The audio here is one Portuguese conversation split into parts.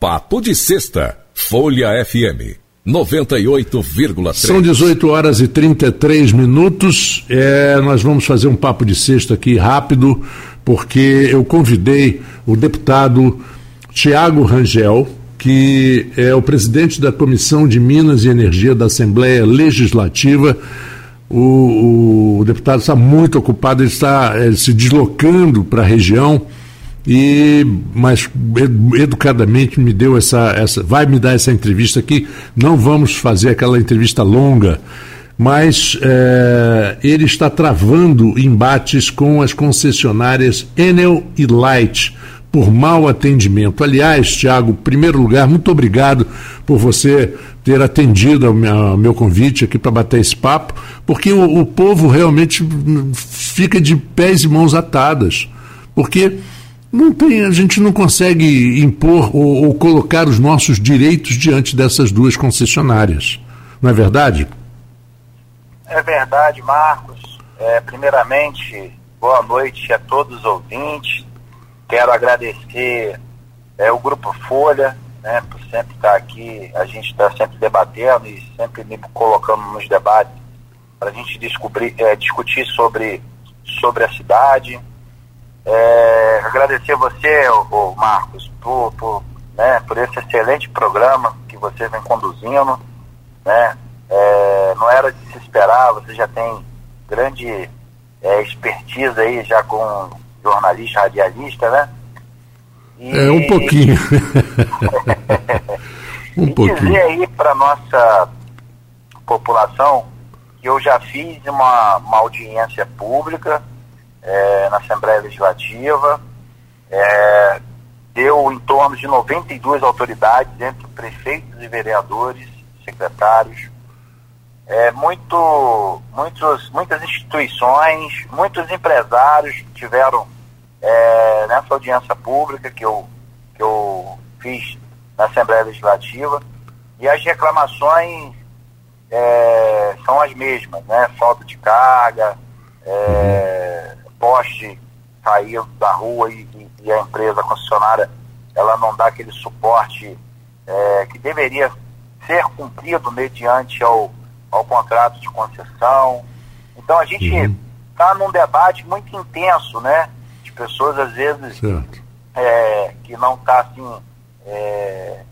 Papo de Sexta, Folha FM 98,3. São 18 horas e 33 minutos. É, nós vamos fazer um papo de sexta aqui rápido, porque eu convidei o deputado Tiago Rangel, que é o presidente da Comissão de Minas e Energia da Assembleia Legislativa. O, o deputado está muito ocupado, ele está é, se deslocando para a região e mas educadamente me deu essa, essa vai me dar essa entrevista aqui não vamos fazer aquela entrevista longa mas é, ele está travando embates com as concessionárias Enel e Light por mau atendimento. Aliás, Tiago, em primeiro lugar, muito obrigado por você ter atendido ao meu, convite aqui para bater esse papo, porque o, o povo realmente fica de pés e mãos atadas. Porque não tem, a gente não consegue impor ou, ou, colocar os nossos direitos diante dessas duas concessionárias. Não é verdade? É verdade, Marcos. É, primeiramente, boa noite a todos os ouvintes. Quero agradecer é, o Grupo Folha, né, por sempre estar aqui. A gente está sempre debatendo e sempre me colocando nos debates para a gente descobrir, é, discutir sobre, sobre a cidade é, agradecer você, o, Marcos, por, por, né, por esse excelente programa que você vem conduzindo. Né? É, não era de se esperar, você já tem grande é, expertise aí já com jornalista, radialista, né? E, é, um pouquinho. um e pouquinho. dizer aí para nossa população que eu já fiz uma, uma audiência pública é, na Assembleia Legislativa. É, deu em torno de 92 autoridades, entre prefeitos e vereadores, secretários. É, muito, muitos, muitas instituições, muitos empresários tiveram é, nessa audiência pública que eu, que eu fiz na Assembleia Legislativa. E as reclamações é, são as mesmas, né? Falta de carga, é, poste caiu da rua e, e, e, a empresa concessionária ela não dá aquele suporte é, que deveria ser cumprido mediante ao, ao contrato de concessão. Então a gente está uhum. num debate muito intenso, né? De pessoas às vezes é, que não está assim é,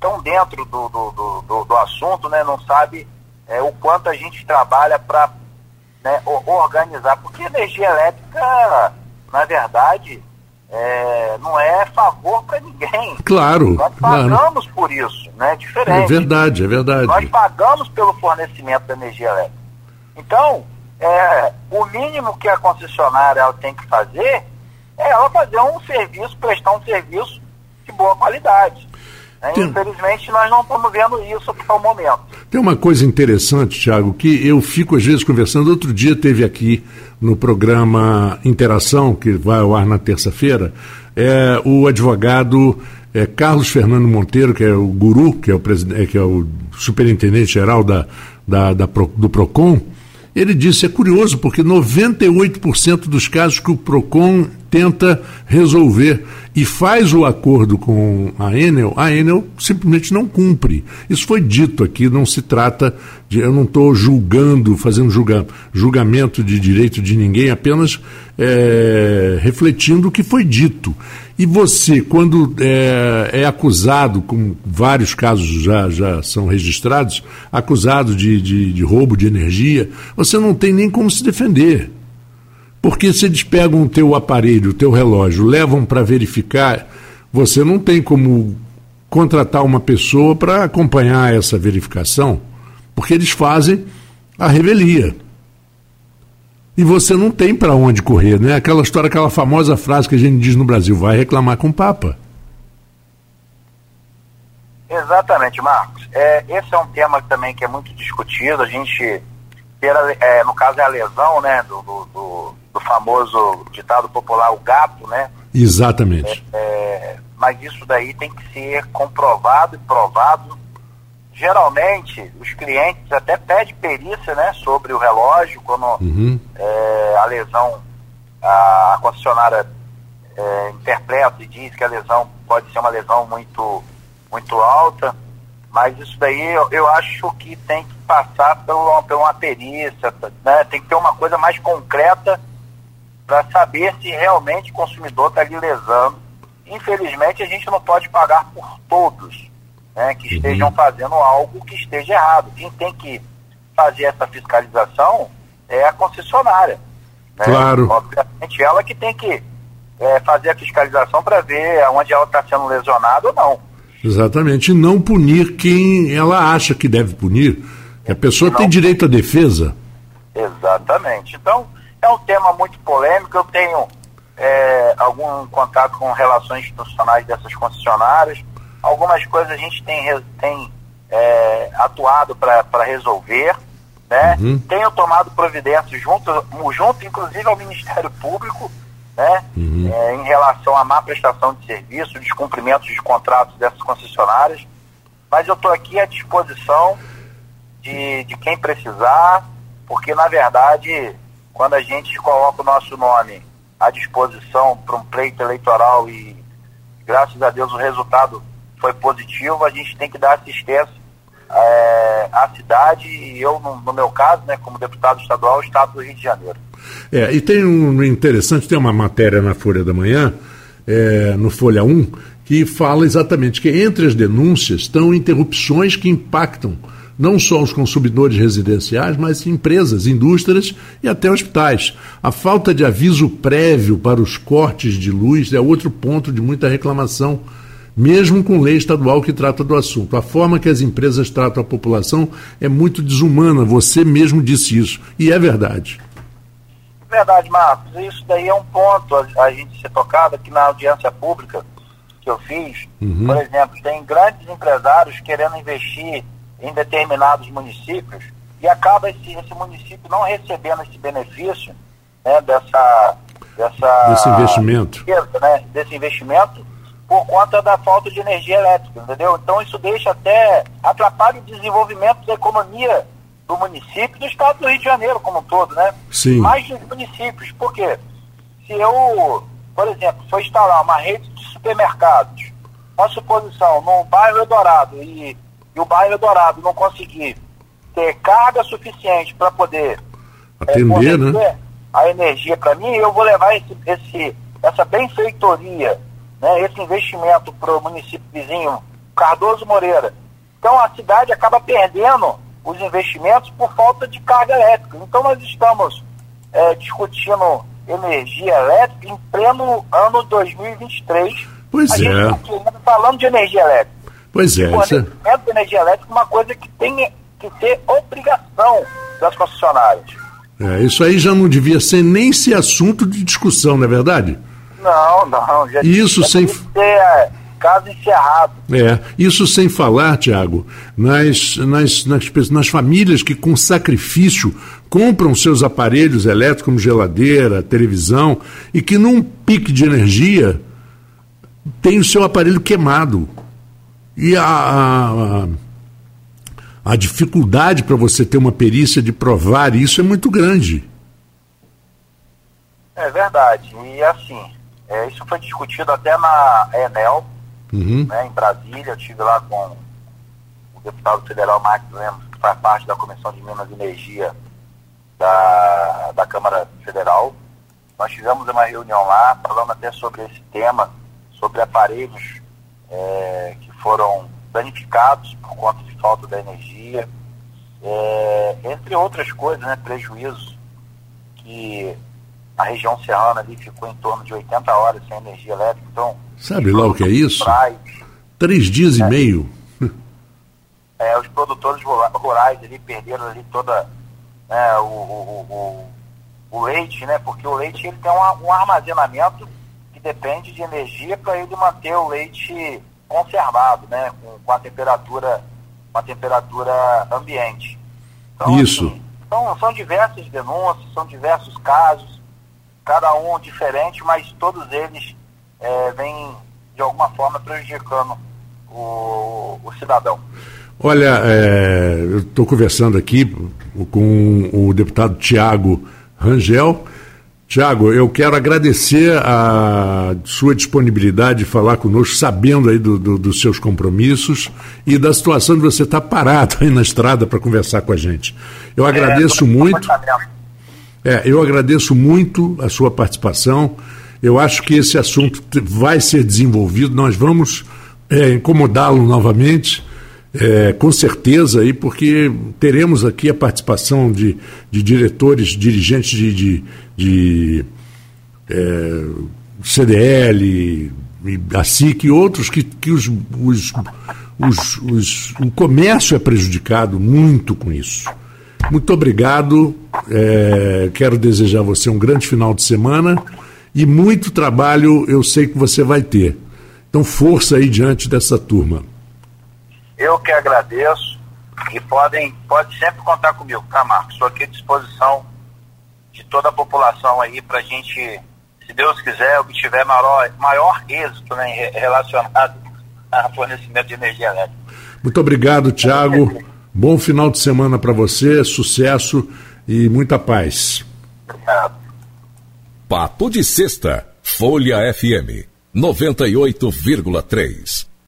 tão dentro do, do, do, do, assunto, né? Não sabe é, o quanto a gente trabalha para né, organizar, porque energia elétrica, na verdade, é, não é favor para ninguém. Claro. Nós pagamos claro. por isso, né? Diferente. É verdade, é verdade. Nós pagamos pelo fornecimento da energia elétrica. Então, é, o mínimo que a concessionária ela tem que fazer é ela fazer um serviço, prestar um serviço de boa qualidade. Né? Infelizmente, nós não estamos vendo isso até o momento. Tem uma coisa interessante, Tiago, que eu fico às vezes conversando. Outro dia teve aqui no programa Interação, que vai ao ar na terça-feira, é, o advogado é, Carlos Fernando Monteiro, que é o guru, que é o, é, que é o superintendente geral da, da, da do PROCON, ele disse, é curioso, porque 98% dos casos que o PROCON tenta resolver e faz o acordo com a Enel, a Enel simplesmente não cumpre. Isso foi dito aqui, não se trata de. Eu não estou julgando, fazendo julga, julgamento de direito de ninguém, apenas é, refletindo o que foi dito. E você, quando é, é, acusado, como vários casos já, já são registrados, acusado de, de, de roubo de energia, você não tem nem como se defender. Porque se eles pegam o teu aparelho, o teu relógio, levam para verificar, você não tem como contratar uma pessoa para acompanhar essa verificação, porque eles fazem a revelia. E você não tem para onde correr, né? Aquela história, aquela famosa frase que a gente diz no Brasil, vai reclamar com o Papa. Exatamente, Marcos. É, esse é um tema também que é muito discutido. A gente, é, no caso é a lesão, né, do, do do famoso ditado popular, o gato, né? Exatamente. É, é, mas isso daí tem que ser comprovado e provado. Geralmente, os clientes até pedem perícia, né, sobre o relógio, quando uhum. é, a lesão, a, a concessionária é, interpreta e diz que a lesão pode ser uma lesão muito, muito alta, mas isso daí eu, eu acho que tem que passar por uma, por uma perícia, né? tem que ter uma coisa mais concreta para saber se realmente o consumidor está ali lesando. Infelizmente, a gente não pode pagar por todos né, que uhum. estejam fazendo algo que esteja errado. Quem tem que fazer essa fiscalização é a concessionária. Né? Claro. Obviamente, ela que tem que é, fazer a fiscalização para ver onde ela está sendo lesionada ou não. Exatamente. E não punir quem ela acha que deve punir. A pessoa não... tem direito à defesa. Exatamente. Então, é um tema muito polêmico. Eu tenho é, algum contato com relações institucionais dessas concessionárias. Algumas coisas a gente tem, tem é, atuado para resolver. Né? Uhum. Tenho tomado providências junto, junto, inclusive, ao Ministério Público, né? Uhum. É, em relação à má prestação de serviço, descumprimento de contratos dessas concessionárias. Mas eu estou aqui à disposição de, de quem precisar, porque, na verdade, quando a gente coloca o nosso nome à disposição para um pleito eleitoral e, graças a Deus, o resultado foi positivo, a gente tem que dar assistência é, à cidade e eu, no, no, meu caso, né, como deputado estadual, o Estado do Rio de Janeiro. É, e tem um interessante, tem uma matéria na Folha da Manhã, é, no Folha 1, que fala exatamente que entre as denúncias estão interrupções que impactam não só os consumidores residenciais, mas empresas, indústrias e até hospitais. A falta de aviso prévio para os cortes de luz é outro ponto de muita reclamação, mesmo com lei estadual que trata do assunto. A forma que as empresas tratam a população é muito desumana, você mesmo disse isso, e é verdade. Verdade, Marcos. Isso daí é um ponto a, a gente ser tocado aqui na audiência pública que eu fiz. Uhum. Por exemplo, tem grandes empresários querendo investir em determinados municípios e acaba esse, esse município não recebendo esse benefício né, dessa, dessa desse investimento. Né, desse investimento por conta da falta de energia elétrica, entendeu? Então isso deixa até atrapalha o desenvolvimento da economia do município e do estado do Rio de Janeiro como um todo, né? Sim. Mais dos municípios. Por quê? Se eu, por exemplo, for instalar uma rede de supermercados, uma suposição, no bairro Eldorado, e, e o bairro Eldorado não conseguir ter carga suficiente para poder atender, é, né? a energia para mim, eu vou levar esse, esse, essa benfeitoria, né, esse investimento para o município vizinho, Cardoso Moreira. Então a cidade acaba perdendo os investimentos por falta de carga elétrica. Então nós estamos é, discutindo energia elétrica em pleno ano 2023. Pois a é. Gente tá falando de energia elétrica. Pois é. O. É- de energia elétrica é uma coisa que tem que ter obrigação das concessionárias. É, isso aí já não devia ser nem ser assunto de discussão, não é verdade? Não, não. Já, isso já sem. Ter, é, caso encerrado. É, isso sem falar, Tiago, nas, nas, nas, nas famílias que com sacrifício compram seus aparelhos elétricos, como geladeira, televisão, e que num pique de energia tem o seu aparelho queimado. E a, a, a dificuldade para você ter uma perícia de provar isso é muito grande. É verdade. E assim, é, isso foi discutido até na Enel, uhum. né, em Brasília. Eu estive lá com o deputado federal Marcos Lemos, que faz parte da Comissão de Minas e Energia da, da Câmara Federal. Nós tivemos uma reunião lá, falando até sobre esse tema, sobre aparelhos é, que foram danificados por conta de falta da energia, é, entre outras coisas, né, prejuízos que a região serrana ali ficou em torno de 80 horas sem energia elétrica. Então, Sabe lá o que é isso? Três dias é, e meio. É, os produtores rurais ali perderam ali toda né, o, o, o, o, leite, né? Porque o leite ele tem um, um armazenamento depende de energia para ele manter o leite conservado, né? Com, com, a temperatura com a temperatura ambiente. Então, isso. Assim, são, são diversas denúncias, são diversos casos, cada um diferente, mas todos eles é, vem de alguma forma prejudicando o, o cidadão. Olha, é, eu estou conversando aqui com o deputado Tiago Rangel, Tiago, eu quero agradecer a sua disponibilidade de falar conosco, sabendo aí do, do, dos seus compromissos e da situação de você estar parado aí na estrada para conversar com a gente. Eu é, agradeço é, muito. É, eu agradeço muito a sua participação. Eu acho que esse assunto vai ser desenvolvido. Nós vamos é, incomodá-lo novamente é, com certeza, aí, porque teremos aqui a participação de, de diretores, dirigentes de, de, de é, CDL, a SIC e outros que, que os, os, os, os, o comércio é prejudicado muito com isso. Muito obrigado. É, quero desejar a você um grande final de semana e muito trabalho eu sei que você vai ter. Então, força aí diante dessa turma. Eu que agradeço e podem pode sempre contar comigo, tá, Marcos? Estou aqui à disposição de toda a população aí para a gente, se Deus quiser, obtiver maior, maior êxito né, relacionado a fornecimento de energia elétrica. Muito obrigado, Tiago. Bom final de semana para você, sucesso e muita paz. Obrigado. Papo de Sexta, Folha FM 98,3.